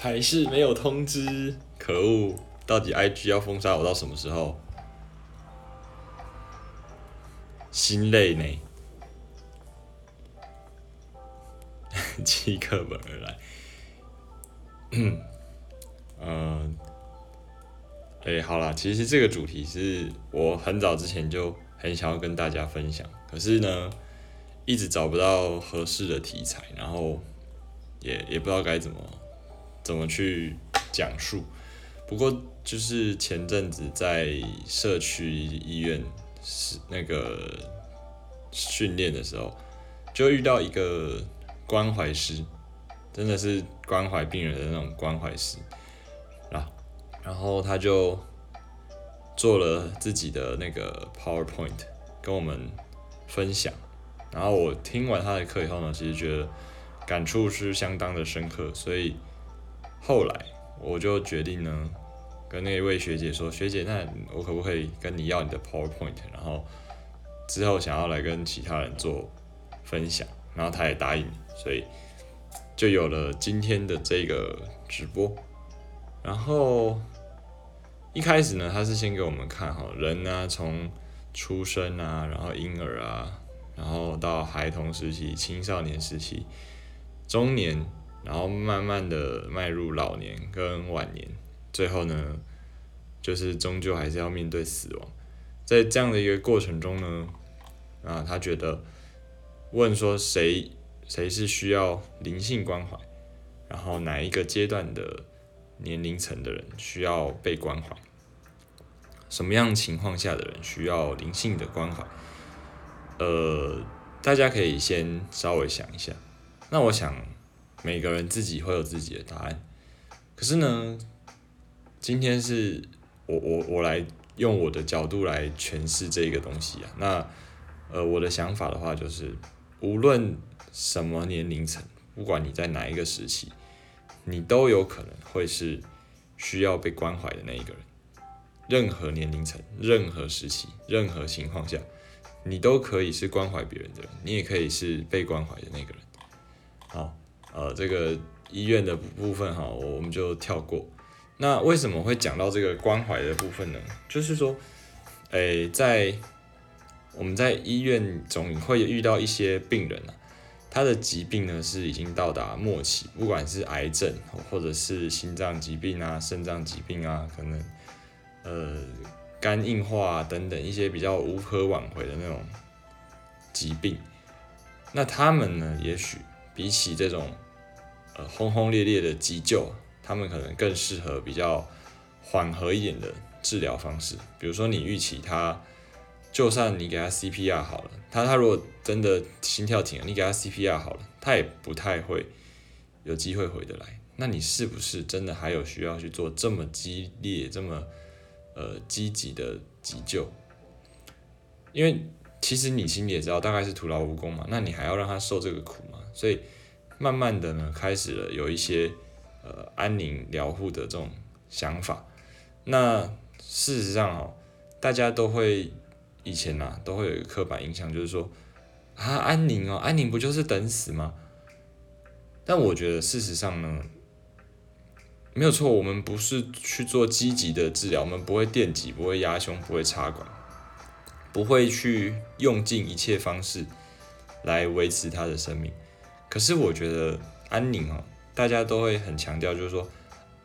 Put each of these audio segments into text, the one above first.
还是没有通知，可恶！到底 IG 要封杀我到什么时候？心累呢，弃课本而来。嗯，哎，好啦，其实这个主题是我很早之前就很想要跟大家分享，可是呢，一直找不到合适的题材，然后也也不知道该怎么怎么去讲述。不过就是前阵子在社区医院是那个训练的时候，就遇到一个关怀师，真的是关怀病人的那种关怀师啊。然后他就做了自己的那个 PowerPoint 跟我们分享。然后我听完他的课以后呢，其实觉得感触是相当的深刻，所以后来我就决定呢。跟那一位学姐说，学姐，那我可不可以跟你要你的 PowerPoint？然后之后想要来跟其他人做分享，然后她也答应，所以就有了今天的这个直播。然后一开始呢，他是先给我们看哈，人呢从出生啊，然后婴儿啊，然后到孩童时期、青少年时期、中年，然后慢慢的迈入老年跟晚年。最后呢，就是终究还是要面对死亡，在这样的一个过程中呢，啊，他觉得问说谁谁是需要灵性关怀，然后哪一个阶段的年龄层的人需要被关怀，什么样情况下的人需要灵性的关怀，呃，大家可以先稍微想一下。那我想每个人自己会有自己的答案，可是呢？今天是我我我来用我的角度来诠释这个东西啊。那呃，我的想法的话就是，无论什么年龄层，不管你在哪一个时期，你都有可能会是需要被关怀的那一个人。任何年龄层、任何时期、任何情况下，你都可以是关怀别人的人，你也可以是被关怀的那个人。好，呃，这个医院的部分哈，我们就跳过。那为什么会讲到这个关怀的部分呢？就是说，诶，在我们在医院总会遇到一些病人啊，他的疾病呢是已经到达末期，不管是癌症或者是心脏疾病啊、肾脏疾病啊，可能呃肝硬化等等一些比较无可挽回的那种疾病，那他们呢，也许比起这种呃轰轰烈烈的急救。他们可能更适合比较缓和一点的治疗方式，比如说你预期他，就算你给他 CPR 好了，他他如果真的心跳停了，你给他 CPR 好了，他也不太会有机会回得来。那你是不是真的还有需要去做这么激烈、这么呃积极的急救？因为其实你心里也知道，大概是徒劳无功嘛。那你还要让他受这个苦嘛？所以慢慢的呢，开始了有一些。呃，安宁疗护的这种想法，那事实上哦，大家都会以前呐，都会有一个刻板印象，就是说啊，安宁哦，安宁不就是等死吗？但我觉得事实上呢，没有错，我们不是去做积极的治疗，我们不会电击，不会压胸，不会插管，不会去用尽一切方式来维持他的生命。可是我觉得安宁哦。大家都会很强调，就是说，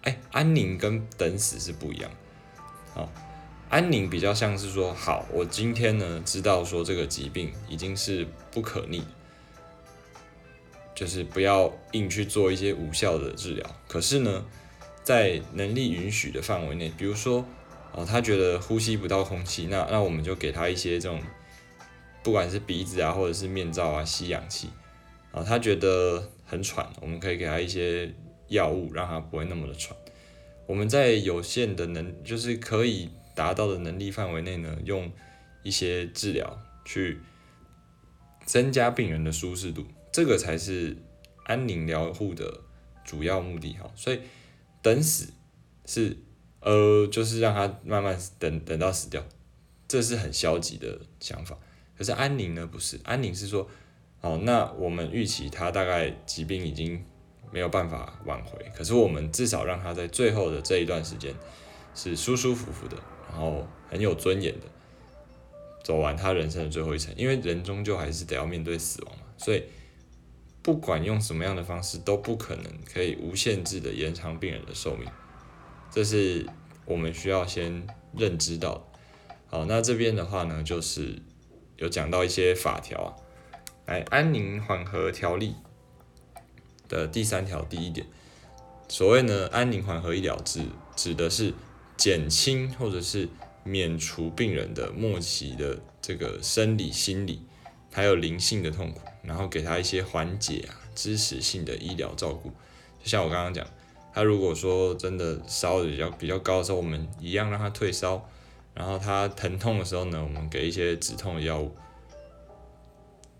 哎，安宁跟等死是不一样。好，安宁比较像是说，好，我今天呢知道说这个疾病已经是不可逆，就是不要硬去做一些无效的治疗。可是呢，在能力允许的范围内，比如说，哦，他觉得呼吸不到空气，那那我们就给他一些这种，不管是鼻子啊，或者是面罩啊，吸氧气。啊，他觉得。很喘，我们可以给他一些药物，让他不会那么的喘。我们在有限的能，就是可以达到的能力范围内呢，用一些治疗去增加病人的舒适度，这个才是安宁疗护的主要目的哈。所以等死是呃，就是让他慢慢等等到死掉，这是很消极的想法。可是安宁呢，不是安宁是说。好，那我们预期他大概疾病已经没有办法挽回，可是我们至少让他在最后的这一段时间是舒舒服服的，然后很有尊严的走完他人生的最后一程，因为人终究还是得要面对死亡嘛，所以不管用什么样的方式都不可能可以无限制的延长病人的寿命，这是我们需要先认知到。好，那这边的话呢，就是有讲到一些法条啊。来，安宁缓和条例的第三条第一点，所谓呢，安宁缓和医疗指指的是减轻或者是免除病人的末期的这个生理、心理还有灵性的痛苦，然后给他一些缓解啊、支持性的医疗照顾。就像我刚刚讲，他如果说真的烧的比较比较高的时候，我们一样让他退烧，然后他疼痛的时候呢，我们给一些止痛的药物。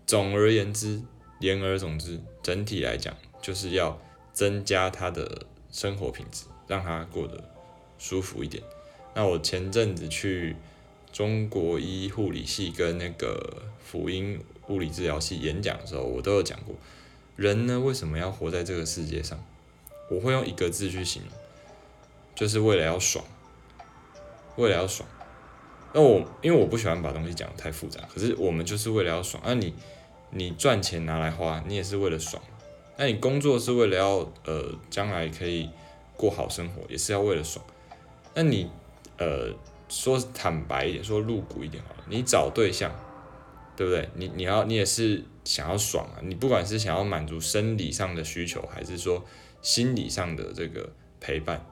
总而言之，言而总之，整体来讲，就是要增加他的生活品质，让他过得舒服一点。那我前阵子去中国医护理系跟那个辅音物理治疗系演讲的时候，我都有讲过，人呢为什么要活在这个世界上？我会用一个字去形容，就是为了要爽，为了要爽。那我因为我不喜欢把东西讲得太复杂，可是我们就是为了要爽。那你。你赚钱拿来花，你也是为了爽。那你工作是为了要呃将来可以过好生活，也是要为了爽。那你呃说坦白一点，说露骨一点好了，你找对象，对不对？你你要你也是想要爽啊。你不管是想要满足生理上的需求，还是说心理上的这个陪伴，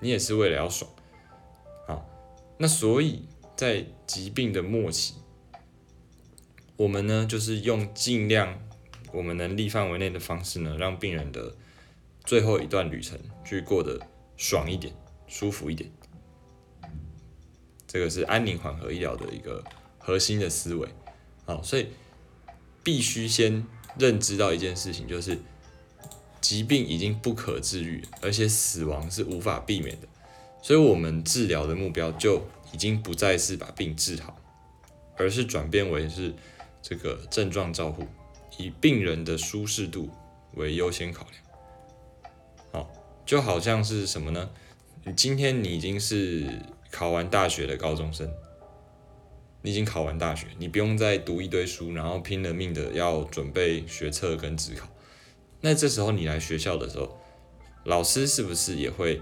你也是为了要爽。好，那所以在疾病的末期。我们呢，就是用尽量我们能力范围内的方式呢，让病人的最后一段旅程去过得爽一点、舒服一点。这个是安宁缓和医疗的一个核心的思维。好，所以必须先认知到一件事情，就是疾病已经不可治愈，而且死亡是无法避免的。所以，我们治疗的目标就已经不再是把病治好，而是转变为是。这个症状照护，以病人的舒适度为优先考量。好，就好像是什么呢？你今天你已经是考完大学的高中生，你已经考完大学，你不用再读一堆书，然后拼了命的要准备学测跟职考。那这时候你来学校的时候，老师是不是也会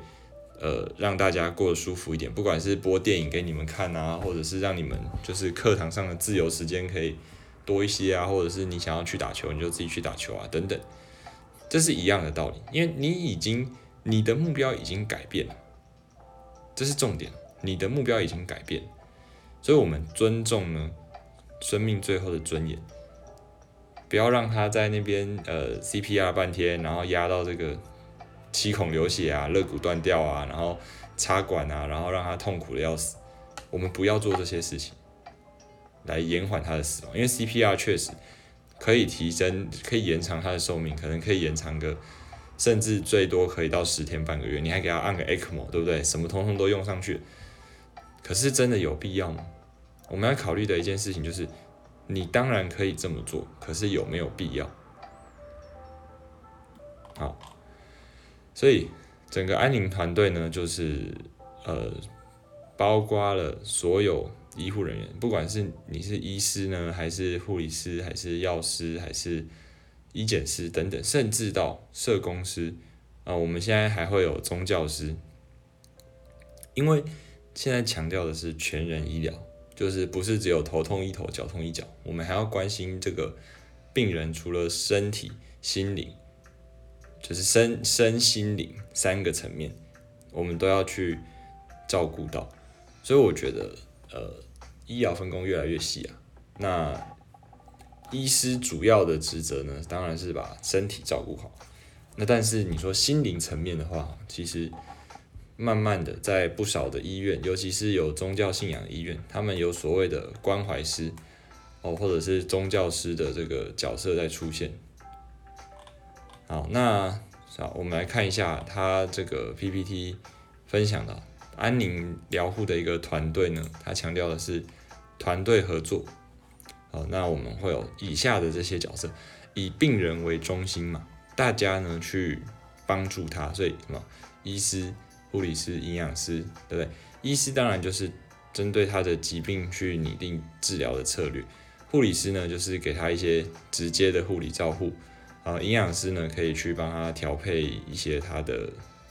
呃让大家过得舒服一点？不管是播电影给你们看啊，或者是让你们就是课堂上的自由时间可以。多一些啊，或者是你想要去打球，你就自己去打球啊，等等，这是一样的道理，因为你已经你的目标已经改变了，这是重点，你的目标已经改变，所以我们尊重呢生命最后的尊严，不要让他在那边呃 CPR 半天，然后压到这个七孔流血啊，肋骨断掉啊，然后插管啊，然后让他痛苦的要死，我们不要做这些事情。来延缓他的死亡，因为 CPR 确实可以提升，可以延长他的寿命，可能可以延长个，甚至最多可以到十天半个月。你还给他按个 ECMO，对不对？什么通通都用上去，可是真的有必要吗？我们要考虑的一件事情就是，你当然可以这么做，可是有没有必要？好，所以整个安宁团队呢，就是呃，包括了所有。医护人员，不管是你是医师呢，还是护理师，还是药师，还是医检师等等，甚至到社工师啊，我们现在还会有宗教师，因为现在强调的是全人医疗，就是不是只有头痛医头，脚痛医脚，我们还要关心这个病人除了身体、心灵，就是身身心灵三个层面，我们都要去照顾到，所以我觉得。呃，医疗分工越来越细啊。那医师主要的职责呢，当然是把身体照顾好。那但是你说心灵层面的话，其实慢慢的在不少的医院，尤其是有宗教信仰的医院，他们有所谓的关怀师哦，或者是宗教师的这个角色在出现。好，那好，我们来看一下他这个 PPT 分享的。安宁疗护的一个团队呢，他强调的是团队合作。好，那我们会有以下的这些角色，以病人为中心嘛，大家呢去帮助他，所以什么医师、护理师、营养师，对不对？医师当然就是针对他的疾病去拟定治疗的策略，护理师呢就是给他一些直接的护理照护，啊，营养师呢可以去帮他调配一些他的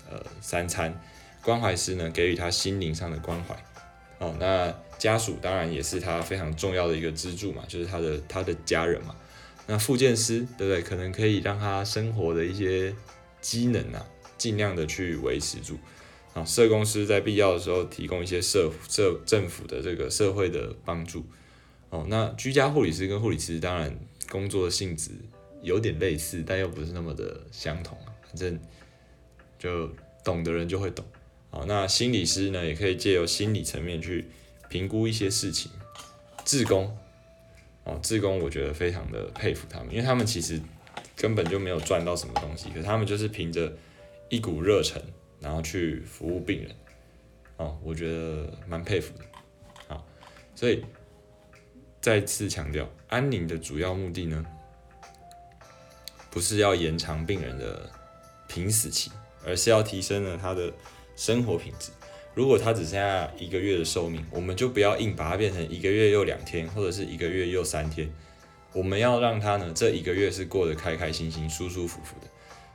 呃三餐，关怀师呢给予他心灵上的关怀，哦，那家属当然也是他非常重要的一个支柱嘛，就是他的他的家人嘛。那复健师对不对？可能可以让他生活的一些机能啊，尽量的去维持住。啊，社工师在必要的时候提供一些社社政府的这个社会的帮助。哦，那居家护理师跟护理师当然工作的性质有点类似，但又不是那么的相同。反正就懂的人就会懂。好，那心理师呢，也可以借由心理层面去评估一些事情。志工。哦，志工我觉得非常的佩服他们，因为他们其实根本就没有赚到什么东西，可他们就是凭着一股热忱，然后去服务病人。哦，我觉得蛮佩服的。好，所以再次强调，安宁的主要目的呢，不是要延长病人的濒死期，而是要提升了他的生活品质。如果它只剩下一个月的寿命，我们就不要硬把它变成一个月又两天，或者是一个月又三天。我们要让它呢，这一个月是过得开开心心、舒舒服服的。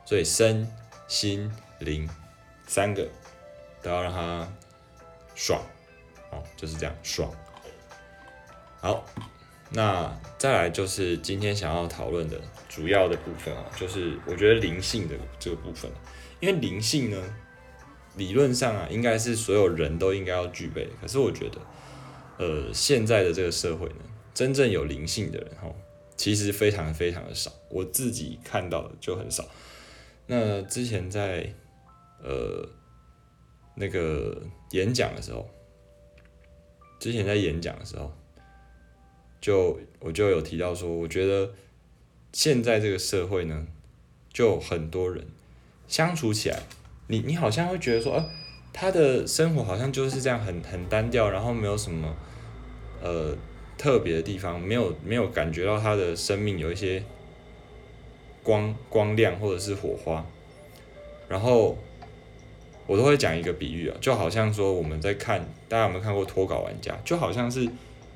所以身心灵三个都要让它爽，哦，就是这样爽。好，那再来就是今天想要讨论的主要的部分啊，就是我觉得灵性的这个部分，因为灵性呢。理论上啊，应该是所有人都应该要具备。可是我觉得，呃，现在的这个社会呢，真正有灵性的人哈，其实非常非常的少。我自己看到的就很少。那之前在呃那个演讲的时候，之前在演讲的时候，就我就有提到说，我觉得现在这个社会呢，就很多人相处起来。你你好像会觉得说，呃，他的生活好像就是这样很很单调，然后没有什么呃特别的地方，没有没有感觉到他的生命有一些光光亮或者是火花。然后我都会讲一个比喻啊，就好像说我们在看，大家有没有看过脱稿玩家？就好像是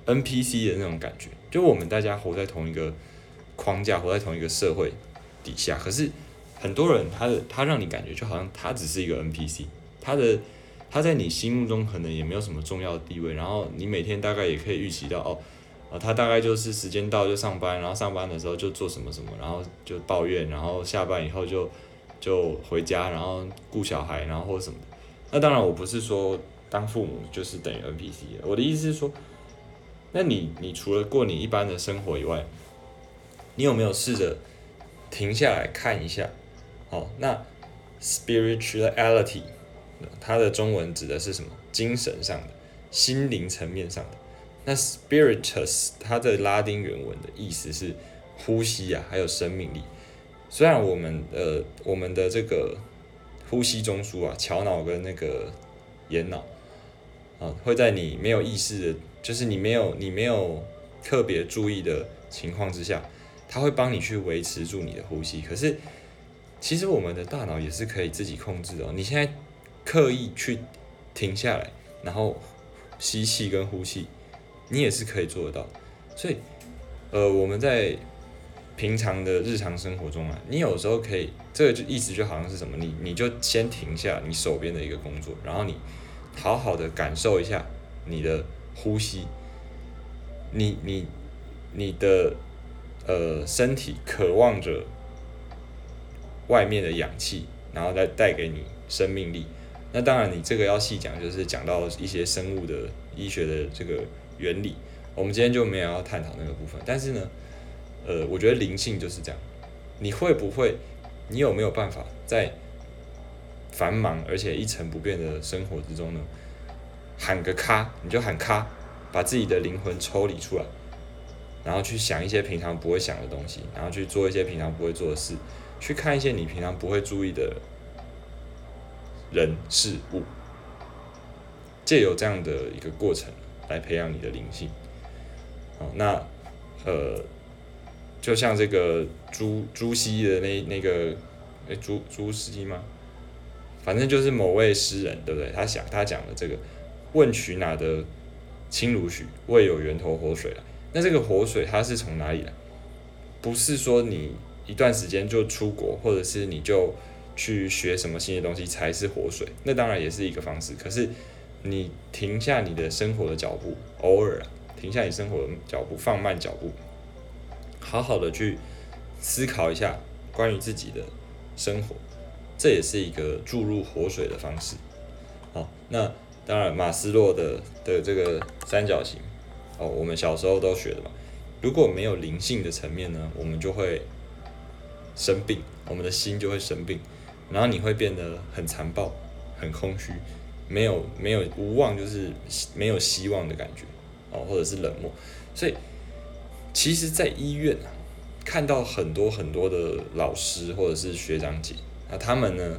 NPC 的那种感觉，就我们大家活在同一个框架，活在同一个社会底下，可是。很多人，他的他让你感觉就好像他只是一个 NPC，他的他在你心目中可能也没有什么重要的地位，然后你每天大概也可以预期到哦，啊，他大概就是时间到就上班，然后上班的时候就做什么什么，然后就抱怨，然后下班以后就就回家，然后顾小孩，然后或什么。那当然，我不是说当父母就是等于 NPC，我的意思是说，那你你除了过你一般的生活以外，你有没有试着停下来看一下？好，那 spirituality，它的中文指的是什么？精神上的、心灵层面上的。那 spiritus，它的拉丁原文的意思是呼吸啊，还有生命力。虽然我们呃，我们的这个呼吸中枢啊，桥脑跟那个眼脑啊，会在你没有意识的，就是你没有你没有特别注意的情况之下，它会帮你去维持住你的呼吸。可是其实我们的大脑也是可以自己控制的。你现在刻意去停下来，然后吸气跟呼气，你也是可以做得到。所以，呃，我们在平常的日常生活中啊，你有时候可以，这个就意思就好像是什么，你你就先停下你手边的一个工作，然后你好好的感受一下你的呼吸，你你你的呃身体渴望着。外面的氧气，然后再带给你生命力。那当然，你这个要细讲，就是讲到一些生物的医学的这个原理。我们今天就没有要探讨那个部分。但是呢，呃，我觉得灵性就是这样。你会不会？你有没有办法在繁忙而且一成不变的生活之中呢，喊个咔，你就喊咔，把自己的灵魂抽离出来，然后去想一些平常不会想的东西，然后去做一些平常不会做的事。去看一些你平常不会注意的人事物，借由这样的一个过程来培养你的灵性。哦，那呃，就像这个朱朱熹的那那个诶，朱朱熹吗？反正就是某位诗人，对不对？他想他讲的这个“问渠哪得清如许，为有源头活水来”。那这个活水它是从哪里来？不是说你一段时间就出国，或者是你就去学什么新的东西才是活水。那当然也是一个方式。可是你停下你的生活的脚步，偶尔停下你生活的脚步，放慢脚步，好好的去思考一下关于自己的生活，这也是一个注入活水的方式。好，那当然马斯洛的的这个三角形。哦，我们小时候都学的嘛。如果没有灵性的层面呢，我们就会生病，我们的心就会生病，然后你会变得很残暴、很空虚，没有没有无望，就是没有希望的感觉哦，或者是冷漠。所以，其实，在医院，看到很多很多的老师或者是学长姐，那他们呢，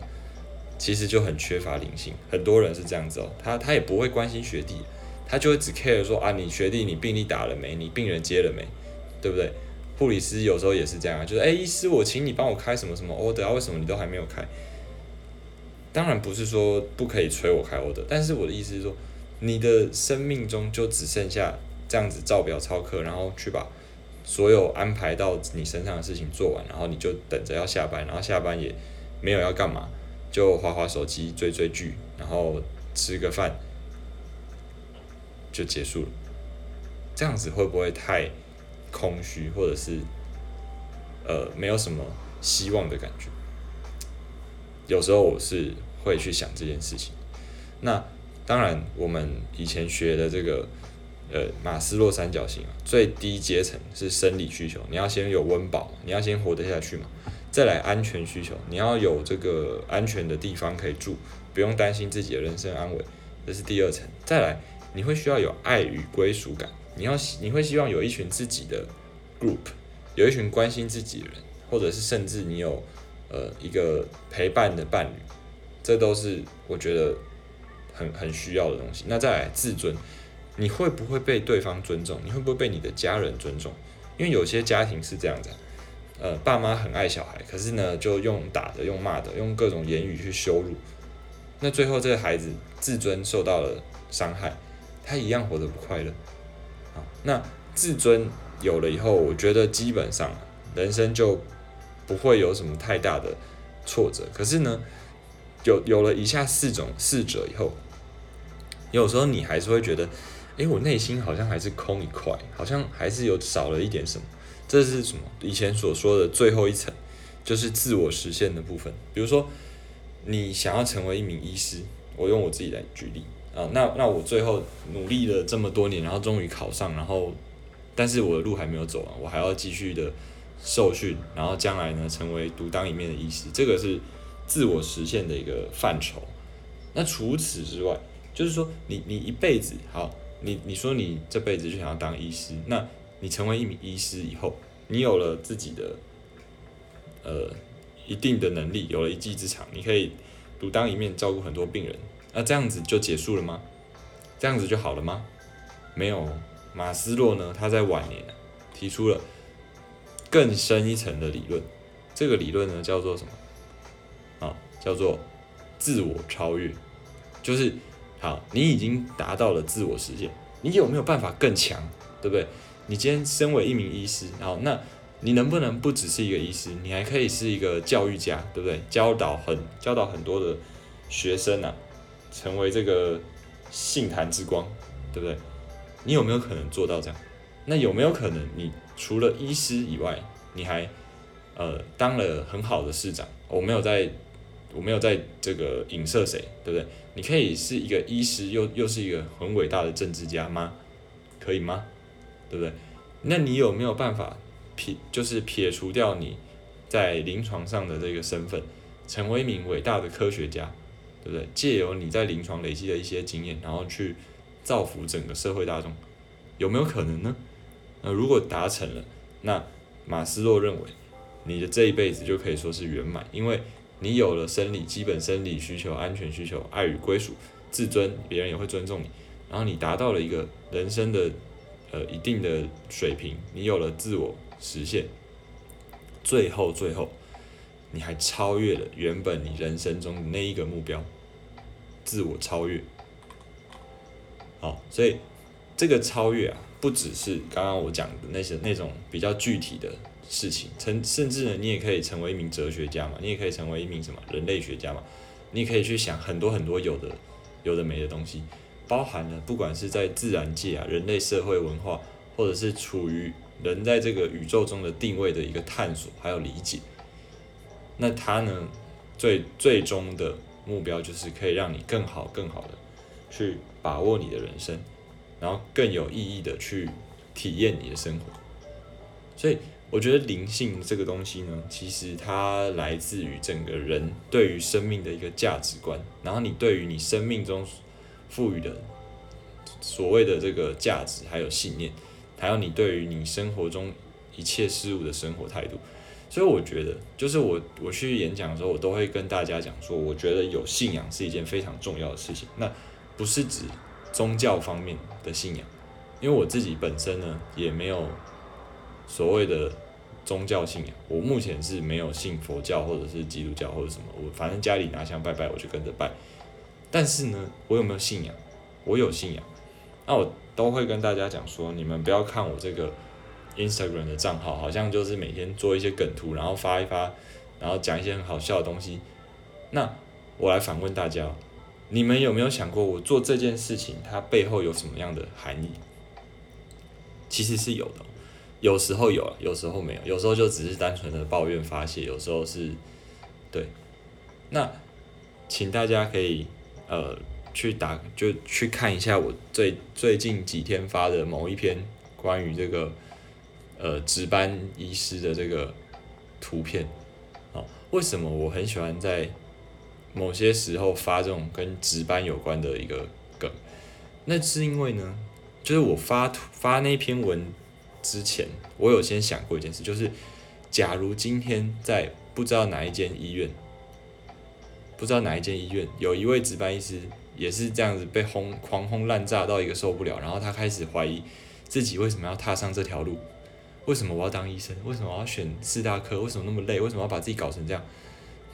其实就很缺乏灵性。很多人是这样子哦，他他也不会关心学弟。他就会只 care 说啊，你学弟你病历打了没？你病人接了没？对不对？护理师有时候也是这样，就是哎，医师我请你帮我开什么什么 order 啊？为什么你都还没有开？当然不是说不可以催我开 order，但是我的意思是说，你的生命中就只剩下这样子照表操课，然后去把所有安排到你身上的事情做完，然后你就等着要下班，然后下班也没有要干嘛，就划划手机、追追剧，然后吃个饭。就结束了，这样子会不会太空虚，或者是呃没有什么希望的感觉？有时候我是会去想这件事情。那当然，我们以前学的这个呃马斯洛三角形啊，最低阶层是生理需求，你要先有温饱，你要先活得下去嘛。再来安全需求，你要有这个安全的地方可以住，不用担心自己的人身安危，这是第二层。再来。你会需要有爱与归属感，你要你会希望有一群自己的 group，有一群关心自己的人，或者是甚至你有呃一个陪伴的伴侣，这都是我觉得很很需要的东西。那再来自尊，你会不会被对方尊重？你会不会被你的家人尊重？因为有些家庭是这样子，呃，爸妈很爱小孩，可是呢就用打的、用骂的、用各种言语去羞辱，那最后这个孩子自尊受到了伤害。他一样活得不快乐，那自尊有了以后，我觉得基本上人生就不会有什么太大的挫折。可是呢，有有了以下四种四者以后，有时候你还是会觉得，诶，我内心好像还是空一块，好像还是有少了一点什么。这是什么？以前所说的最后一层，就是自我实现的部分。比如说，你想要成为一名医师，我用我自己来举例。啊，那那我最后努力了这么多年，然后终于考上，然后，但是我的路还没有走完，我还要继续的受训，然后将来呢成为独当一面的医师，这个是自我实现的一个范畴。那除此之外，就是说你你一辈子好，你你说你这辈子就想要当医师，那你成为一名医师以后，你有了自己的呃一定的能力，有了一技之长，你可以独当一面照顾很多病人。那这样子就结束了吗？这样子就好了吗？没有，马斯洛呢？他在晚年提出了更深一层的理论。这个理论呢叫做什么？啊，叫做自我超越。就是好，你已经达到了自我实现，你有没有办法更强？对不对？你今天身为一名医师，好那你能不能不只是一个医师？你还可以是一个教育家，对不对？教导很教导很多的学生啊。成为这个信坛之光，对不对？你有没有可能做到这样？那有没有可能，你除了医师以外，你还呃当了很好的市长？我没有在，我没有在这个影射谁，对不对？你可以是一个医师，又又是一个很伟大的政治家吗？可以吗？对不对？那你有没有办法撇，就是撇除掉你在临床上的这个身份，成为一名伟大的科学家？对不对？借由你在临床累积的一些经验，然后去造福整个社会大众，有没有可能呢？那如果达成了，那马斯洛认为你的这一辈子就可以说是圆满，因为你有了生理基本生理需求、安全需求、爱与归属、自尊，别人也会尊重你，然后你达到了一个人生的呃一定的水平，你有了自我实现，最后最后你还超越了原本你人生中的那一个目标，自我超越。好，所以这个超越啊，不只是刚刚我讲的那些那种比较具体的事情，成甚至呢，你也可以成为一名哲学家嘛，你也可以成为一名什么人类学家嘛，你也可以去想很多很多有的有的没的东西，包含了不管是在自然界啊、人类社会文化，或者是处于人在这个宇宙中的定位的一个探索还有理解，那它呢，最最终的目标就是可以让你更好更好的去把握你的人生，然后更有意义的去体验你的生活。所以我觉得灵性这个东西呢，其实它来自于整个人对于生命的一个价值观，然后你对于你生命中赋予的所谓的这个价值还有信念。还有你对于你生活中一切事物的生活态度，所以我觉得，就是我我去演讲的时候，我都会跟大家讲说，我觉得有信仰是一件非常重要的事情。那不是指宗教方面的信仰，因为我自己本身呢也没有所谓的宗教信仰，我目前是没有信佛教或者是基督教或者什么，我反正家里拿香拜拜，我就跟着拜。但是呢，我有没有信仰？我有信仰。那我。都会跟大家讲说，你们不要看我这个 Instagram 的账号，好像就是每天做一些梗图，然后发一发，然后讲一些很好笑的东西。那我来反问大家，你们有没有想过，我做这件事情它背后有什么样的含义？其实是有的，有时候有，有时候没有，有时候就只是单纯的抱怨发泄，有时候是，对。那请大家可以呃。去打就去看一下我最最近几天发的某一篇关于这个呃值班医师的这个图片，哦，为什么我很喜欢在某些时候发这种跟值班有关的一个梗？那是因为呢，就是我发图发那篇文之前，我有先想过一件事，就是假如今天在不知道哪一间医院，不知道哪一间医院有一位值班医师。也是这样子被轰狂轰滥炸到一个受不了，然后他开始怀疑自己为什么要踏上这条路，为什么我要当医生，为什么我要选四大科，为什么那么累，为什么要把自己搞成这样？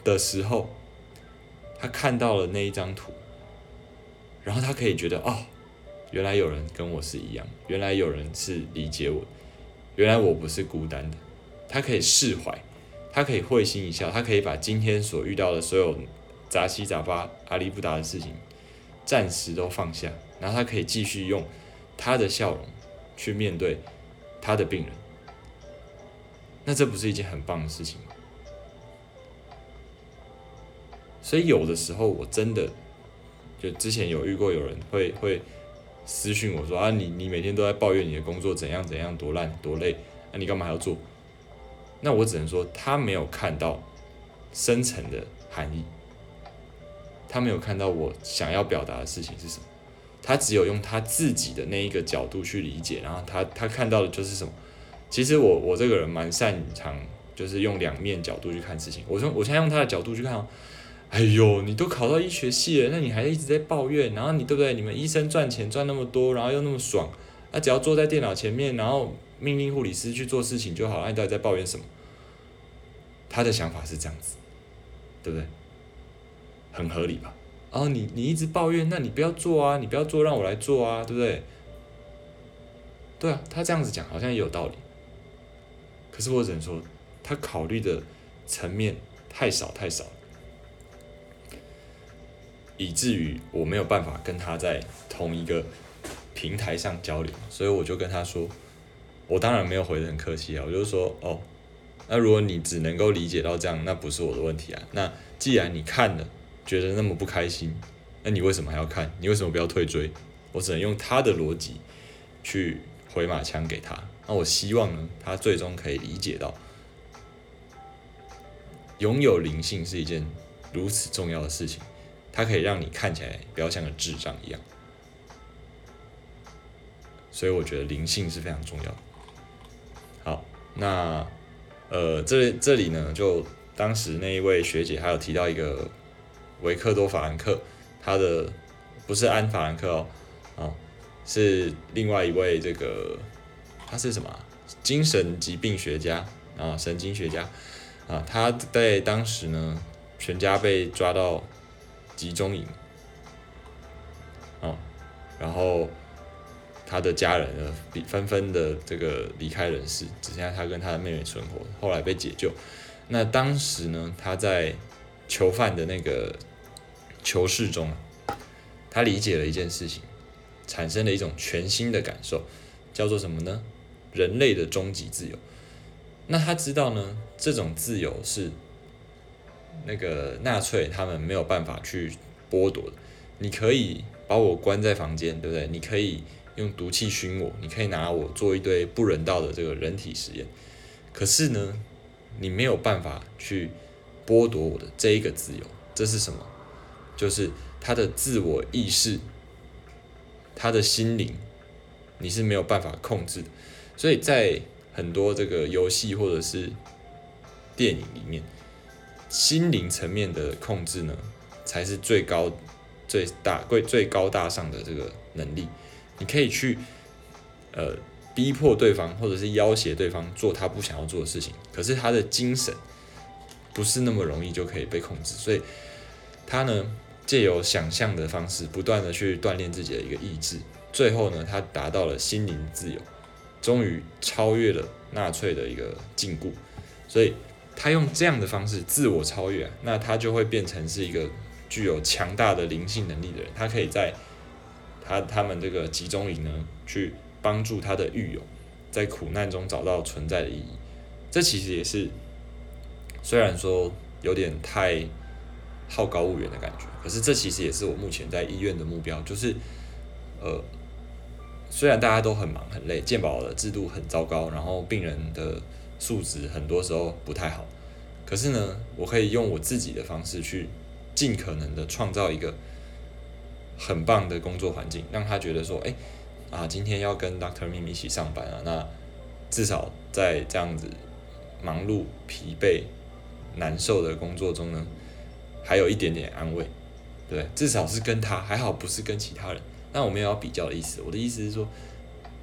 的时候，他看到了那一张图，然后他可以觉得哦，原来有人跟我是一样，原来有人是理解我，原来我不是孤单的，他可以释怀，他可以会心一笑，他可以把今天所遇到的所有杂七杂八阿里不达的事情。暂时都放下，然后他可以继续用他的笑容去面对他的病人，那这不是一件很棒的事情吗？所以有的时候我真的就之前有遇过有人会会私信我说啊，你你每天都在抱怨你的工作怎样怎样多烂多累，那你干嘛还要做？那我只能说他没有看到深层的含义。他没有看到我想要表达的事情是什么，他只有用他自己的那一个角度去理解，然后他他看到的就是什么。其实我我这个人蛮擅长，就是用两面角度去看事情。我说我现在用他的角度去看啊，哎呦，你都考到医学系了，那你还一直在抱怨，然后你对不对？你们医生赚钱赚那么多，然后又那么爽，那只要坐在电脑前面，然后命令护理师去做事情就好了，你到底在抱怨什么？他的想法是这样子，对不对？很合理吧？哦，你你一直抱怨，那你不要做啊，你不要做，让我来做啊，对不对？对啊，他这样子讲好像也有道理。可是我只能说，他考虑的层面太少太少，以至于我没有办法跟他在同一个平台上交流，所以我就跟他说，我当然没有回的很客气啊，我就说，哦，那如果你只能够理解到这样，那不是我的问题啊。那既然你看了。觉得那么不开心，那你为什么还要看？你为什么不要退追？我只能用他的逻辑去回马枪给他。那我希望呢，他最终可以理解到，拥有灵性是一件如此重要的事情，它可以让你看起来不要像个智障一样。所以我觉得灵性是非常重要的。好，那呃，这这里呢，就当时那一位学姐还有提到一个。维克多·法兰克，他的不是安·法兰克哦，哦，是另外一位这个，他是什么？精神疾病学家啊，神经学家。啊，他在当时呢，全家被抓到集中营，哦，然后他的家人呢，纷纷的这个离开人世，只剩下他跟他的妹妹存活，后来被解救。那当时呢，他在囚犯的那个囚室中，他理解了一件事情，产生了一种全新的感受，叫做什么呢？人类的终极自由。那他知道呢，这种自由是那个纳粹他们没有办法去剥夺的。你可以把我关在房间，对不对？你可以用毒气熏我，你可以拿我做一堆不人道的这个人体实验。可是呢，你没有办法去剥夺我的这一个自由。这是什么？就是他的自我意识，他的心灵，你是没有办法控制的。所以在很多这个游戏或者是电影里面，心灵层面的控制呢，才是最高、最大、最最高大上的这个能力。你可以去呃逼迫对方，或者是要挟对方做他不想要做的事情，可是他的精神不是那么容易就可以被控制。所以他呢，借由想象的方式，不断的去锻炼自己的一个意志，最后呢，他达到了心灵自由。终于超越了纳粹的一个禁锢，所以他用这样的方式自我超越，那他就会变成是一个具有强大的灵性能力的人。他可以在他他们这个集中营呢，去帮助他的狱友在苦难中找到存在的意义。这其实也是虽然说有点太好高骛远的感觉，可是这其实也是我目前在医院的目标，就是呃。虽然大家都很忙很累，健保的制度很糟糕，然后病人的素质很多时候不太好，可是呢，我可以用我自己的方式去尽可能的创造一个很棒的工作环境，让他觉得说，哎，啊，今天要跟 Doctor 咪咪一起上班啊，那至少在这样子忙碌、疲惫、难受的工作中呢，还有一点点安慰，对，至少是跟他还好，不是跟其他人。那我没有要比较的意思，我的意思是说，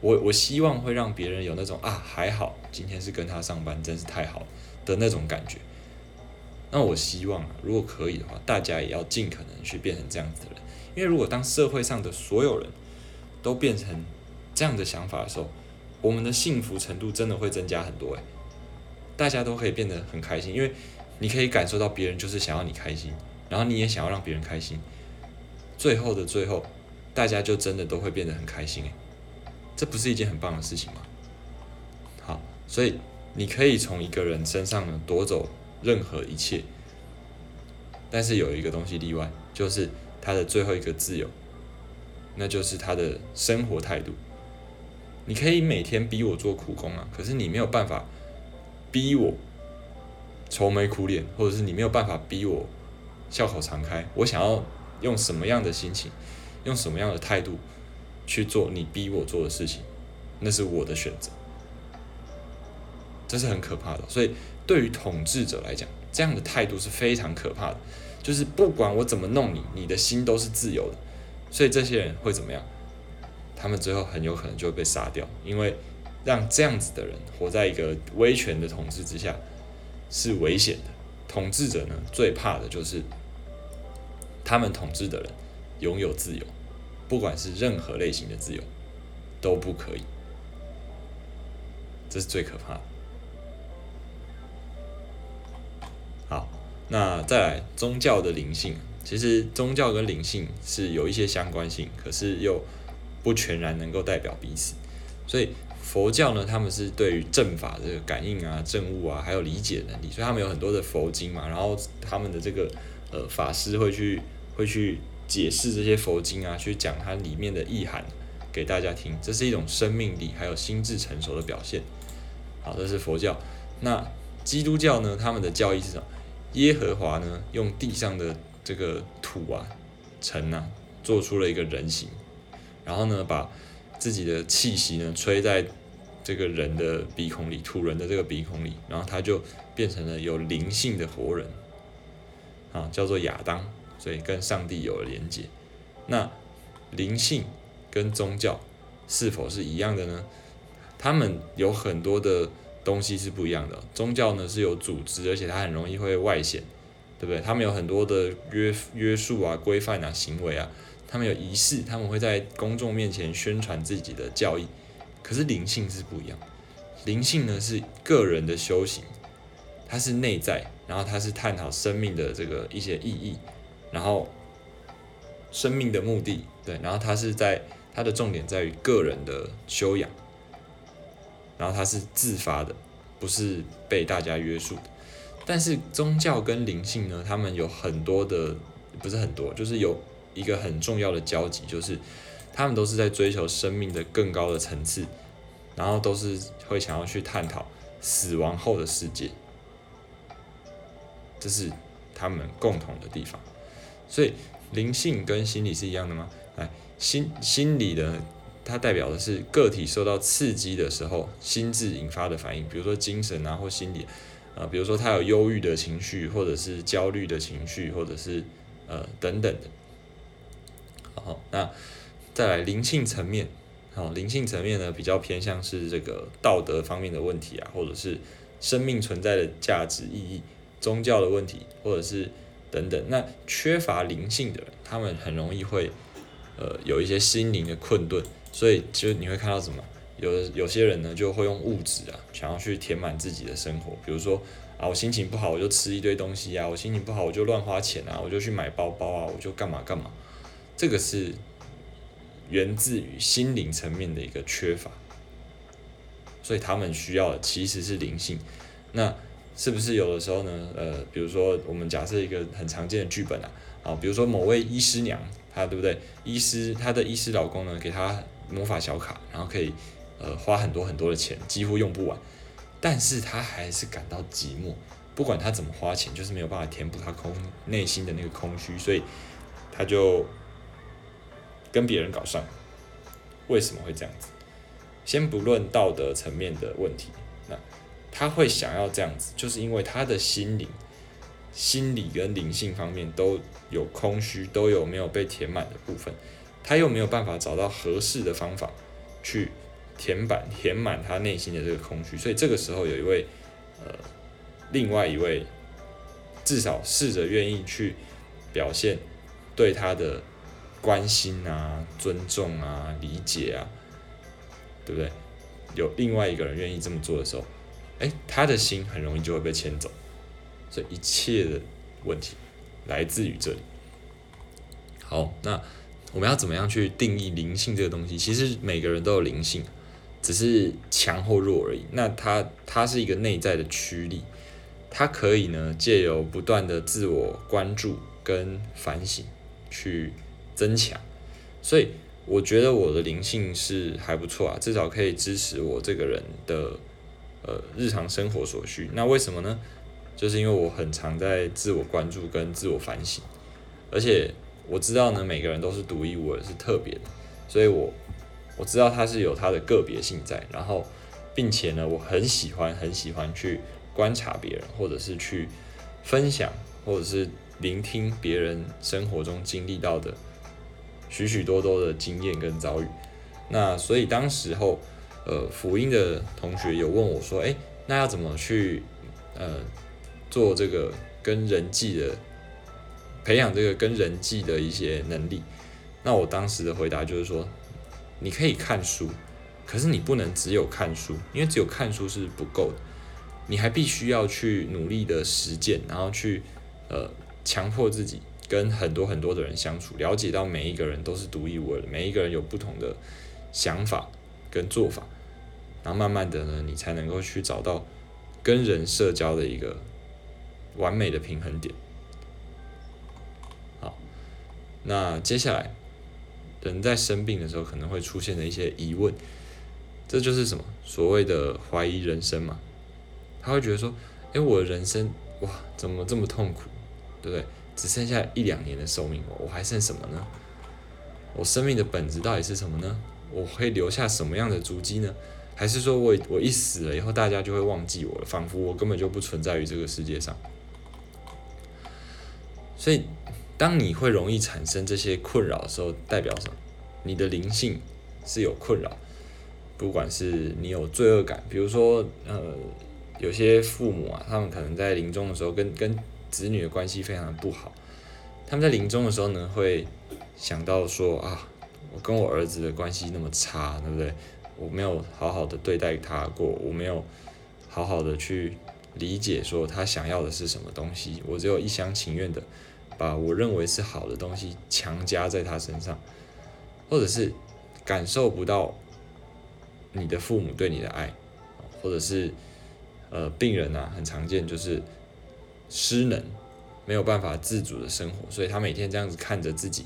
我我希望会让别人有那种啊还好，今天是跟他上班，真是太好的那种感觉。那我希望啊，如果可以的话，大家也要尽可能去变成这样子的人，因为如果当社会上的所有人都变成这样的想法的时候，我们的幸福程度真的会增加很多诶，大家都可以变得很开心，因为你可以感受到别人就是想要你开心，然后你也想要让别人开心，最后的最后。大家就真的都会变得很开心诶，这不是一件很棒的事情吗？好，所以你可以从一个人身上呢夺走任何一切，但是有一个东西例外，就是他的最后一个自由，那就是他的生活态度。你可以每天逼我做苦工啊，可是你没有办法逼我愁眉苦脸，或者是你没有办法逼我笑口常开。我想要用什么样的心情？用什么样的态度去做你逼我做的事情，那是我的选择，这是很可怕的。所以对于统治者来讲，这样的态度是非常可怕的。就是不管我怎么弄你，你的心都是自由的。所以这些人会怎么样？他们最后很有可能就会被杀掉，因为让这样子的人活在一个威权的统治之下是危险的。统治者呢，最怕的就是他们统治的人。拥有自由，不管是任何类型的自由，都不可以。这是最可怕的。好，那再来宗教的灵性，其实宗教跟灵性是有一些相关性，可是又不全然能够代表彼此。所以佛教呢，他们是对于正法这个感应啊、正悟啊，还有理解能力，所以他们有很多的佛经嘛，然后他们的这个呃法师会去会去。解释这些佛经啊，去讲它里面的意涵给大家听，这是一种生命力还有心智成熟的表现。好，这是佛教。那基督教呢？他们的教义是什么？耶和华呢，用地上的这个土啊、尘啊，做出了一个人形，然后呢，把自己的气息呢吹在这个人的鼻孔里，土人的这个鼻孔里，然后他就变成了有灵性的活人，啊，叫做亚当。所以跟上帝有了连接，那灵性跟宗教是否是一样的呢？他们有很多的东西是不一样的。宗教呢是有组织，而且它很容易会外显，对不对？他们有很多的约约束啊、规范啊、行为啊，他们有仪式，他们会在公众面前宣传自己的教义。可是灵性是不一样，灵性呢是个人的修行，它是内在，然后它是探讨生命的这个一些意义，然后生命的目的，对，然后它是在它的重点在于个人的修养。然后它是自发的，不是被大家约束的。但是宗教跟灵性呢，他们有很多的，不是很多，就是有一个很重要的交集，就是他们都是在追求生命的更高的层次，然后都是会想要去探讨死亡后的世界，这是他们共同的地方。所以灵性跟心理是一样的吗？哎，心心理的。它代表的是个体受到刺激的时候，心智引发的反应，比如说精神啊或心理，呃，比如说他有忧郁的情绪，或者是焦虑的情绪，或者是呃等等的。好，那再来灵性层面，好，灵性层面呢比较偏向是这个道德方面的问题啊，或者是生命存在的价值意义、宗教的问题，或者是等等。那缺乏灵性的人，他们很容易会呃有一些心灵的困顿。所以就你会看到什么？有有些人呢就会用物质啊，想要去填满自己的生活。比如说啊，我心情不好，我就吃一堆东西啊；我心情不好，我就乱花钱啊，我就去买包包啊，我就干嘛干嘛。这个是源自于心灵层面的一个缺乏。所以他们需要的其实是灵性。那是不是有的时候呢？呃，比如说我们假设一个很常见的剧本啊，啊，比如说某位医师娘。她对不对？医师，她的医师老公呢，给她魔法小卡，然后可以，呃，花很多很多的钱，几乎用不完。但是她还是感到寂寞，不管她怎么花钱，就是没有办法填补她空内心的那个空虚，所以她就跟别人搞上。为什么会这样子？先不论道德层面的问题，他会想要这样子，就是因为他的心灵。心理跟灵性方面都有空虚，都有没有被填满的部分，他又没有办法找到合适的方法去填满填满他内心的这个空虚，所以这个时候有一位呃，另外一位至少试着愿意去表现对他的关心啊、尊重啊、理解啊，对不对？有另外一个人愿意这么做的时候，哎，他的心很容易就会被牵走。这一切的问题来自于这里。好，那我们要怎么样去定义灵性这个东西？其实每个人都有灵性，只是强或弱而已。那它它是一个内在的驱力，它可以呢借由不断的自我关注跟反省去增强。所以我觉得我的灵性是还不错啊，至少可以支持我这个人的呃日常生活所需。那为什么呢？就是因为我很常在自我关注跟自我反省，而且我知道呢，每个人都是独一无二，是特别的，所以我我知道他是有他的个别性在，然后并且呢，我很喜欢很喜欢去观察别人，或者是去分享，或者是聆听别人生活中经历到的许许多多的经验跟遭遇。那所以当时候，呃，福音的同学有问我说，哎，那要怎么去，呃？做这个跟人际的培养，这个跟人际的一些能力。那我当时的回答就是说，你可以看书，可是你不能只有看书，因为只有看书是不够的，你还必须要去努力的实践，然后去呃强迫自己跟很多很多的人相处，了解到每一个人都是独一无二的，每一个人有不同的想法跟做法，然后慢慢的呢，你才能够去找到跟人社交的一个。完美的平衡点。好，那接下来，人在生病的时候可能会出现的一些疑问，这就是什么所谓的怀疑人生嘛？他会觉得说，哎，我的人生哇，怎么这么痛苦，对不对？只剩下一两年的寿命，我还剩什么呢？我生命的本质到底是什么呢？我会留下什么样的足迹呢？还是说我我一死了以后，大家就会忘记我了，仿佛我根本就不存在于这个世界上？所以，当你会容易产生这些困扰的时候，代表什么？你的灵性是有困扰。不管是你有罪恶感，比如说呃，有些父母啊，他们可能在临终的时候跟跟子女的关系非常的不好，他们在临终的时候呢，会想到说啊，我跟我儿子的关系那么差，对不对？我没有好好的对待他过，我没有好好的去理解说他想要的是什么东西，我只有一厢情愿的把我认为是好的东西强加在他身上，或者是感受不到。你的父母对你的爱，或者是呃病人啊，很常见就是失能，没有办法自主的生活，所以他每天这样子看着自己，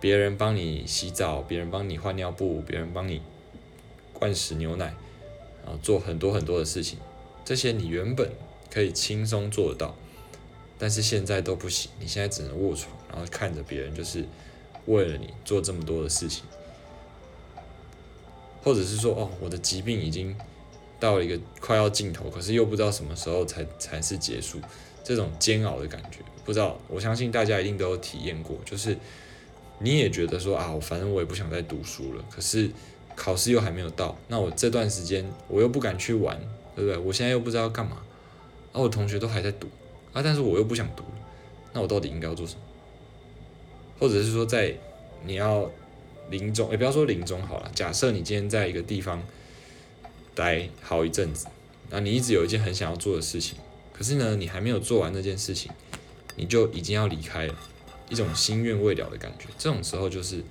别人帮你洗澡，别人帮你换尿布，别人帮你灌食牛奶，然后做很多很多的事情，这些你原本可以轻松做得到，但是现在都不行，你现在只能卧床，然后看着别人就是为了你做这么多的事情。或者是说，哦，我的疾病已经到了一个快要尽头，可是又不知道什么时候才才是结束，这种煎熬的感觉，不知道，我相信大家一定都有体验过，就是你也觉得说啊，我反正我也不想再读书了，可是考试又还没有到，那我这段时间我又不敢去玩，对不对？我现在又不知道干嘛，啊，我同学都还在读，啊，但是我又不想读，那我到底应该要做什么？或者是说，在你要。临终，也不要说临终好了。假设你今天在一个地方待好一阵子，那你一直有一件很想要做的事情，可是呢，你还没有做完那件事情，你就已经要离开了，一种心愿未了的感觉。这种时候就是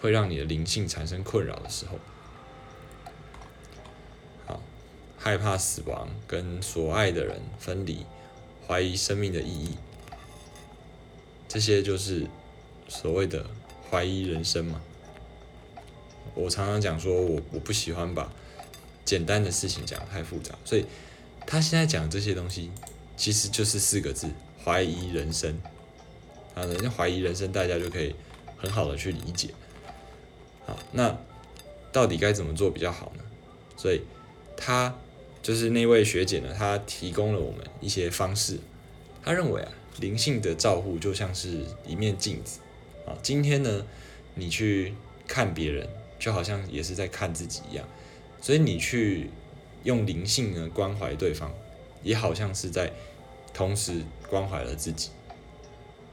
会让你的灵性产生困扰的时候。好，害怕死亡，跟所爱的人分离，怀疑生命的意义，这些就是所谓的怀疑人生嘛。我常常讲说，我我不喜欢把简单的事情讲太复杂，所以他现在讲这些东西，其实就是四个字：怀疑人生。啊，人家怀疑人生，大家就可以很好的去理解。好，那到底该怎么做比较好呢？所以他就是那位学姐呢，她提供了我们一些方式。她认为啊，灵性的照护就像是一面镜子。啊，今天呢，你去看别人。就好像也是在看自己一样，所以你去用灵性呢关怀对方，也好像是在同时关怀了自己。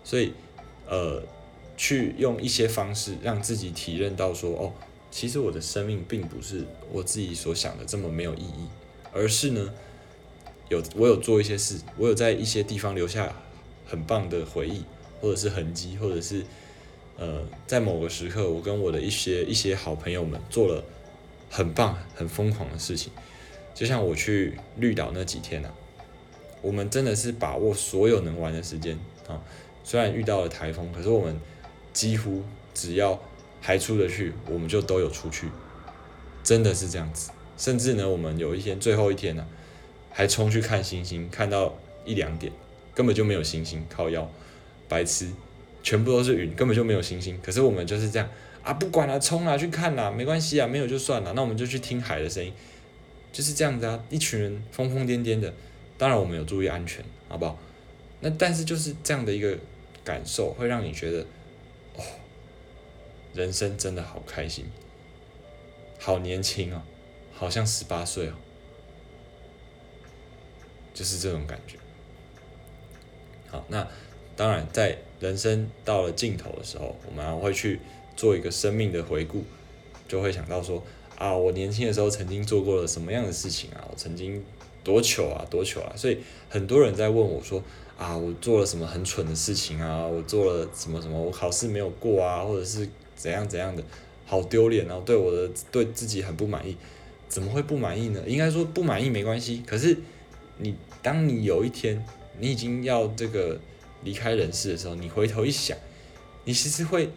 所以，呃，去用一些方式让自己体认到说，哦，其实我的生命并不是我自己所想的这么没有意义，而是呢，有我有做一些事，我有在一些地方留下很棒的回忆，或者是痕迹，或者是。呃，在某个时刻，我跟我的一些一些好朋友们做了很棒、很疯狂的事情。就像我去绿岛那几天呐，我们真的是把握所有能玩的时间啊。虽然遇到了台风，可是我们几乎只要还出得去，我们就都有出去。真的是这样子。甚至呢，我们有一天最后一天呢，还冲去看星星，看到一两点，根本就没有星星，靠腰，白痴。全部都是云，根本就没有星星。可是我们就是这样啊，不管了，冲啊，去看啦，没关系啊，没有就算了。那我们就去听海的声音，就是这样子啊。一群人疯疯癫癫的，当然我们有注意安全，好不好？那但是就是这样的一个感受，会让你觉得，哦，人生真的好开心，好年轻哦，好像十八岁哦，就是这种感觉。好，那当然在。人生到了尽头的时候，我们会去做一个生命的回顾，就会想到说啊，我年轻的时候曾经做过了什么样的事情啊？我曾经多糗啊，多糗啊！所以很多人在问我说啊，我做了什么很蠢的事情啊？我做了什么什么？我考试没有过啊，或者是怎样怎样的，好丢脸哦！对我的对自己很不满意，怎么会不满意呢？应该说不满意没关系，可是你当你有一天你已经要这个。离开人世的时候，你回头一想，你其实会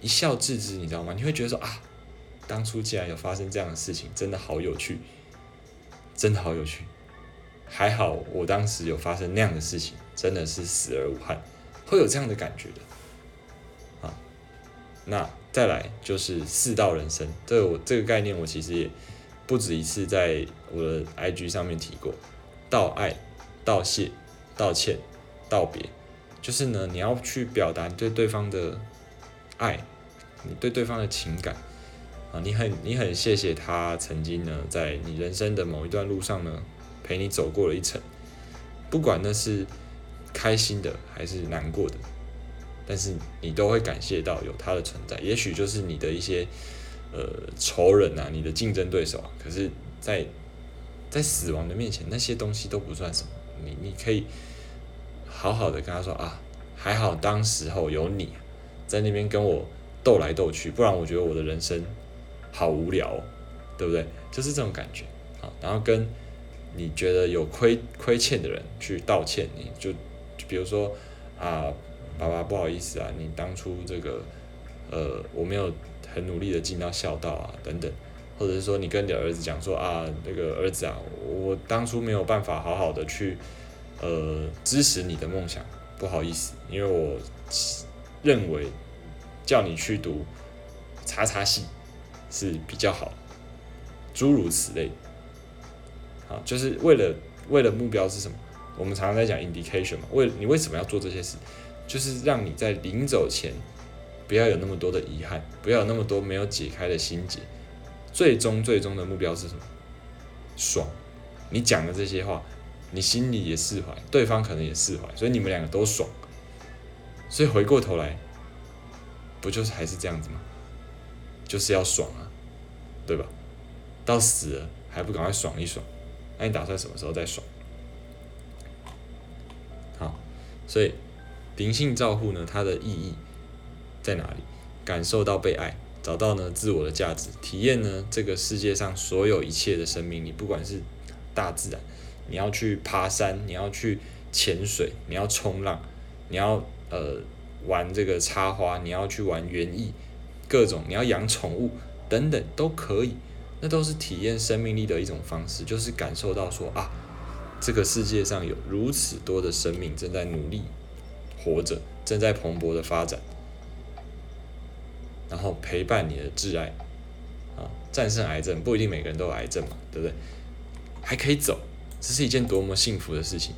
一笑置之，你知道吗？你会觉得说啊，当初竟然有发生这样的事情，真的好有趣，真的好有趣。还好我当时有发生那样的事情，真的是死而无憾，会有这样的感觉的。啊，那再来就是四道人生，这我这个概念我其实也不止一次在我的 IG 上面提过，道爱、道谢、道歉、道别。就是呢，你要去表达对对方的爱，你对对方的情感，啊，你很你很谢谢他曾经呢，在你人生的某一段路上呢，陪你走过了一程，不管那是开心的还是难过的，但是你都会感谢到有他的存在。也许就是你的一些呃仇人啊，你的竞争对手啊，可是，在在死亡的面前，那些东西都不算什么。你你可以好好的跟他说啊，还好当时候有你在那边跟我斗来斗去，不然我觉得我的人生好无聊，对不对？就是这种感觉好，然后跟你觉得有亏亏欠的人去道歉，你就比如说啊，爸爸不好意思啊，你当初这个呃我没有很努力的尽到孝道啊，等等。或者是说，你跟你的儿子讲说啊，那个儿子啊，我当初没有办法好好的去，呃，支持你的梦想，不好意思，因为我认为叫你去读叉叉系是比较好，诸如此类，好，就是为了为了目标是什么？我们常常在讲 indication 嘛，为你为什么要做这些事？就是让你在临走前不要有那么多的遗憾，不要有那么多没有解开的心结。最终最终的目标是什么？爽！你讲的这些话，你心里也释怀，对方可能也释怀，所以你们两个都爽。所以回过头来，不就是还是这样子吗？就是要爽啊，对吧？到死了还不赶快爽一爽？那你打算什么时候再爽？所以灵性照护呢，它的意义在哪里？感受到被爱。找到呢自我的价值，体验呢这个世界上所有一切的生命你，不管是大自然，你要去爬山，你要去潜水，你要冲浪，你要呃玩这个插花，你要去玩园艺，各种你要养宠物等等都可以，那都是体验生命力的一种方式，就是感受到说啊，这个世界上有如此多的生命正在努力活着，正在蓬勃的发展。然后陪伴你的挚爱，啊，战胜癌症不一定每个人都有癌症嘛，对不对？还可以走，这是一件多么幸福的事情！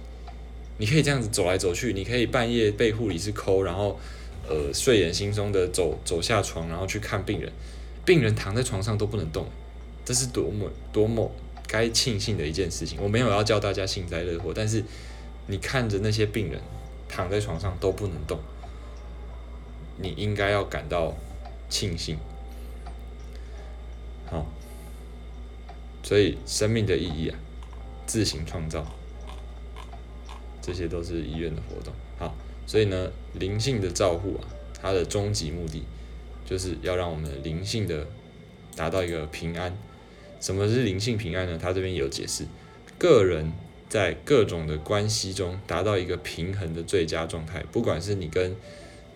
你可以这样子走来走去，你可以半夜被护理师抠，然后呃睡眼惺忪的走走下床，然后去看病人，病人躺在床上都不能动，这是多么多么该庆幸的一件事情！我没有要叫大家幸灾乐祸，但是你看着那些病人躺在床上都不能动，你应该要感到。庆幸，好，所以生命的意义啊，自行创造，这些都是医院的活动。好，所以呢，灵性的照护啊，它的终极目的就是要让我们灵性的达到一个平安。什么是灵性平安呢？他这边有解释，个人在各种的关系中达到一个平衡的最佳状态，不管是你跟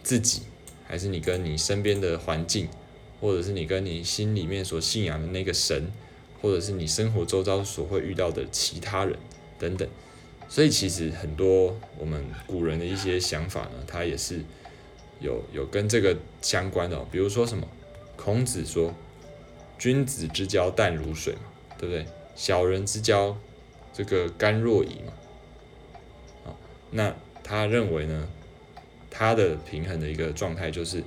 自己。还是你跟你身边的环境，或者是你跟你心里面所信仰的那个神，或者是你生活周遭所会遇到的其他人等等，所以其实很多我们古人的一些想法呢，它也是有有跟这个相关的。比如说什么，孔子说：“君子之交淡如水”嘛，对不对？小人之交，这个甘若饴嘛。好，那他认为呢？他的平衡的一个状态就是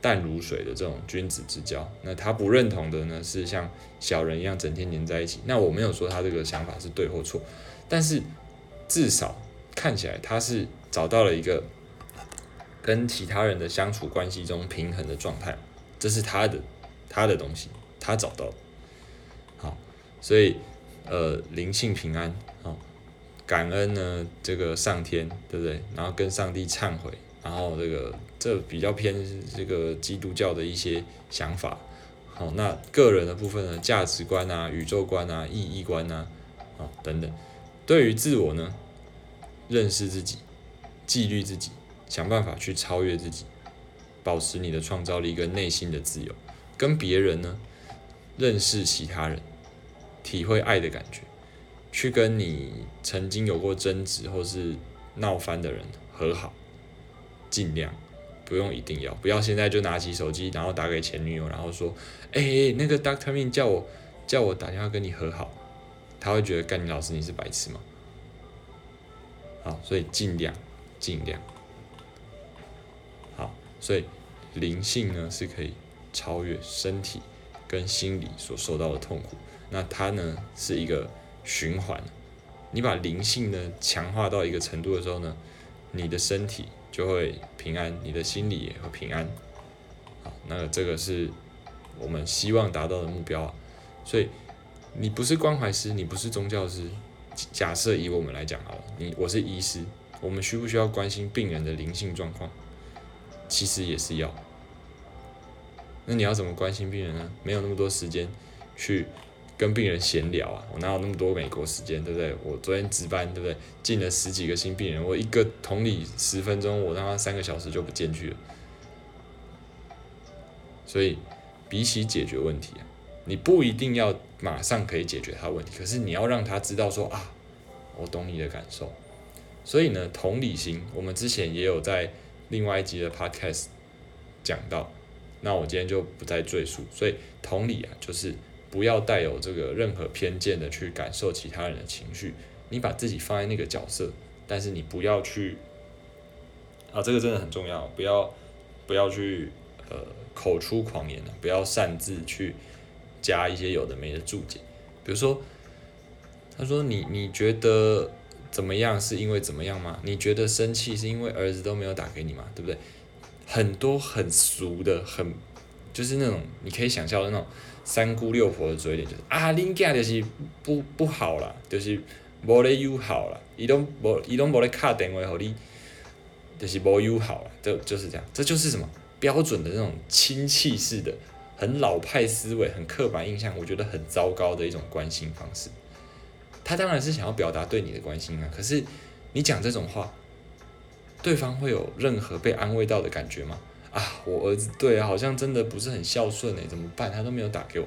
淡如水的这种君子之交，那他不认同的呢是像小人一样整天黏在一起。那我没有说他这个想法是对或错，但是至少看起来他是找到了一个跟其他人的相处关系中平衡的状态，这是他的他的东西，他找到。好，所以呃灵性平安啊，感恩呢这个上天，对不对？然后跟上帝忏悔。然后这个这比较偏这个基督教的一些想法，好，那个人的部分呢，价值观啊、宇宙观啊、意义观啊，啊等等，对于自我呢，认识自己，纪律自己，想办法去超越自己，保持你的创造力跟内心的自由，跟别人呢，认识其他人，体会爱的感觉，去跟你曾经有过争执或是闹翻的人和好。尽量不用一定要，不要现在就拿起手机，然后打给前女友，然后说，哎，那个 Doctor mi 叫我叫我打电话跟你和好，他会觉得干你老师你是白痴吗？好，所以尽量尽量好，所以灵性呢是可以超越身体跟心理所受到的痛苦。那它呢是一个循环，你把灵性呢强化到一个程度的时候呢，你的身体就会平安，你的心理也会平安。好，那这个是我们希望达到的目标啊。所以你不是关怀师，你不是宗教师。假设以我们来讲好了，你我是医师，我们需不需要关心病人的灵性状况？其实也是要。那你要怎么关心病人呢？没有那么多时间去跟病人闲聊啊！我哪有那么多美国时间，对不对？我昨天值班，对不对？进了十几个新病人，我一个同理十分钟，我他妈三个小时就不进去了。所以，比起解决问题啊，你不一定要马上可以解决他问题，可是你要让他知道说啊，我懂你的感受。所以呢，同理心，我们之前也有在另外一集的 podcast 讲到。那我今天就不再赘述，所以同理啊，就是不要带有这个任何偏见的去感受其他人的情绪，你把自己放在那个角色，但是你不要去，啊，这个真的很重要，不要不要去呃口出狂言了不要擅自去加一些有的没的注解，比如说，他说你你觉得怎么样是因为怎么样吗？你觉得生气是因为儿子都没有打给你吗？对不对？很多很俗的，很就是那种你可以想象的那种三姑六婆的嘴脸，就是啊，恁家就是不不好啦，就是无咧友好啦，伊拢无伊拢无咧敲电话互你，就是无友好啦，就就是这样，这就是什么标准的那种亲戚式的，很老派思维，很刻板印象，我觉得很糟糕的一种关心方式。他当然是想要表达对你的关心啊，可是你讲这种话。对方会有任何被安慰到的感觉吗？啊，我儿子对啊，好像真的不是很孝顺哎，怎么办？他都没有打给我，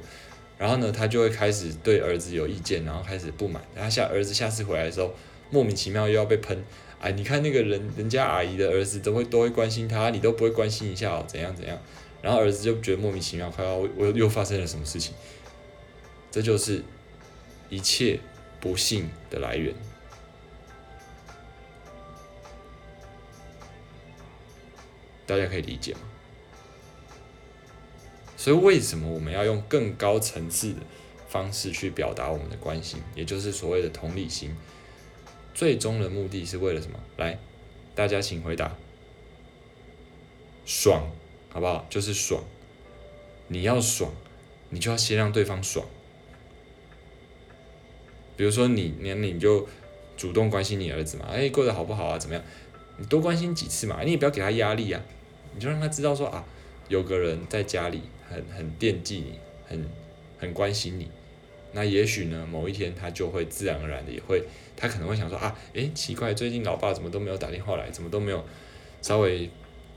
然后呢，他就会开始对儿子有意见，然后开始不满。然后下儿子下次回来的时候，莫名其妙又要被喷。哎，你看那个人，人家阿姨的儿子都会都会关心他，你都不会关心一下哦，怎样怎样？然后儿子就觉得莫名其妙，快要我又发生了什么事情？这就是一切不幸的来源。大家可以理解吗？所以为什么我们要用更高层次的方式去表达我们的关心，也就是所谓的同理心？最终的目的是为了什么？来，大家请回答。爽，好不好？就是爽。你要爽，你就要先让对方爽。比如说你，你你就主动关心你儿子嘛，哎，过得好不好啊？怎么样？你多关心几次嘛，你也不要给他压力啊，你就让他知道说啊，有个人在家里很很惦记你，很很关心你，那也许呢，某一天他就会自然而然的也会，他可能会想说啊，诶，奇怪，最近老爸怎么都没有打电话来，怎么都没有稍微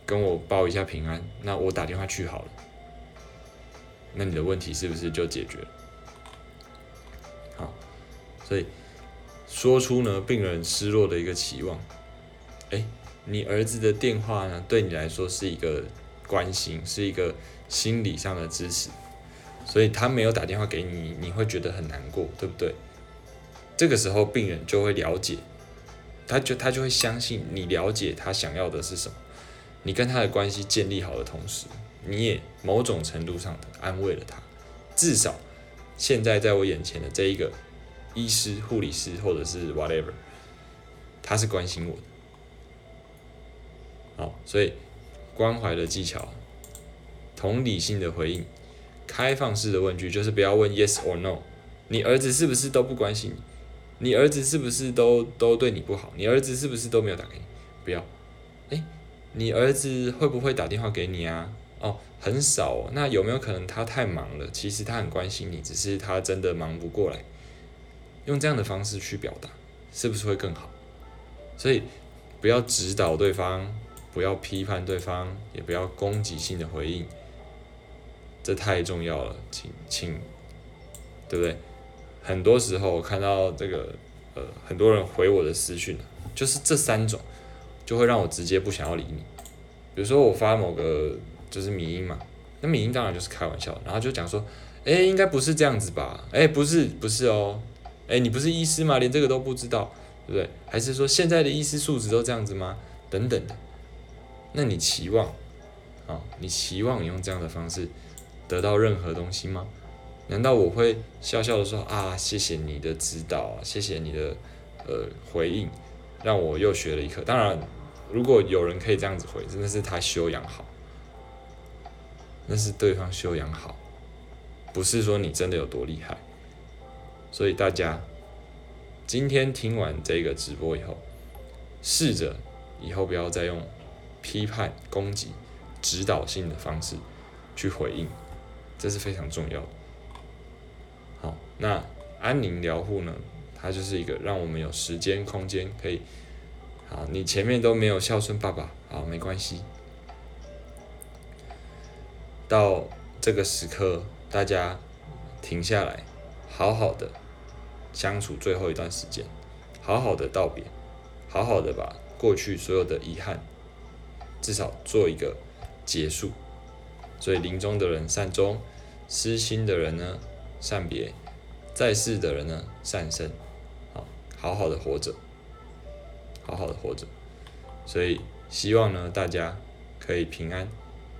跟我报一下平安，那我打电话去好了，那你的问题是不是就解决了？好，所以说出呢病人失落的一个期望。哎，你儿子的电话呢？对你来说是一个关心，是一个心理上的支持，所以他没有打电话给你，你会觉得很难过，对不对？这个时候病人就会了解，他就他就会相信你了解他想要的是什么。你跟他的关系建立好的同时，你也某种程度上的安慰了他，至少现在在我眼前的这一个医师、护理师或者是 whatever，他是关心我的。好，所以关怀的技巧，同理性的回应，开放式的问句，就是不要问 yes or no。你儿子是不是都不关心你？你儿子是不是都都对你不好？你儿子是不是都没有打给你？不要。诶，你儿子会不会打电话给你啊？哦，很少。那有没有可能他太忙了？其实他很关心你，只是他真的忙不过来。用这样的方式去表达，是不是会更好？所以不要指导对方。不要批判对方，也不要攻击性的回应，这太重要了，请请，对不对？很多时候我看到这个，呃，很多人回我的私讯，就是这三种，就会让我直接不想要理你。比如说我发某个就是米音嘛，那米音当然就是开玩笑，然后就讲说，哎，应该不是这样子吧？哎，不是，不是哦，哎，你不是医师吗？连这个都不知道，对不对？还是说现在的医师素质都这样子吗？等等的。那你期望，啊，你期望你用这样的方式得到任何东西吗？难道我会笑笑的说啊，谢谢你的指导，谢谢你的呃回应，让我又学了一课。当然，如果有人可以这样子回，真的是他修养好，那是对方修养好，不是说你真的有多厉害。所以大家今天听完这个直播以后，试着以后不要再用批判、攻击、指导性的方式去回应，这是非常重要的。好，那安宁疗护呢？它就是一个让我们有时间、空间可以，好，你前面都没有孝顺爸爸，好，没关系。到这个时刻，大家停下来，好好的相处最后一段时间，好好的道别，好好的把过去所有的遗憾，至少做一个结束。所以临终的人善终，失心的人呢？善别，在世的人呢，善生，好，好好的活着，好好的活着，所以希望呢，大家可以平安。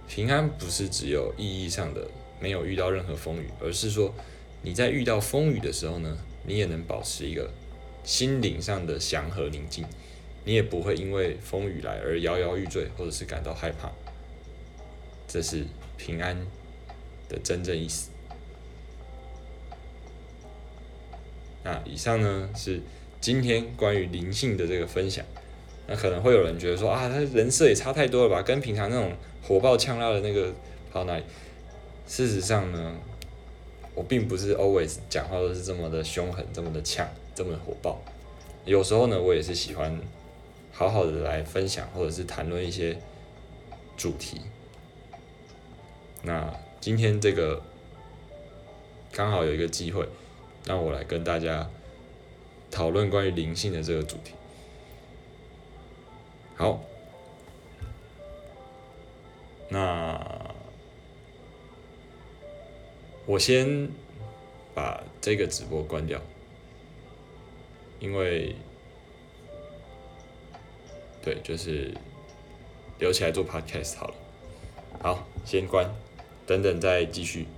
平安不是只有意义上的没有遇到任何风雨，而是说你在遇到风雨的时候呢，你也能保持一个心灵上的祥和宁静，你也不会因为风雨来而摇摇欲坠，或者是感到害怕。这是平安的真正意思。那以上呢是今天关于灵性的这个分享。那可能会有人觉得说啊，他人设也差太多了吧，跟平常那种火爆呛辣的那个跑哪里？事实上呢，我并不是 always 讲话都是这么的凶狠，这么的呛，这么的火爆。有时候呢，我也是喜欢好好的来分享，或者是谈论一些主题。那今天这个刚好有一个机会。让我来跟大家讨论关于灵性的这个主题。好，那我先把这个直播关掉，因为对，就是留起来做 podcast 好了。好，先关，等等再继续。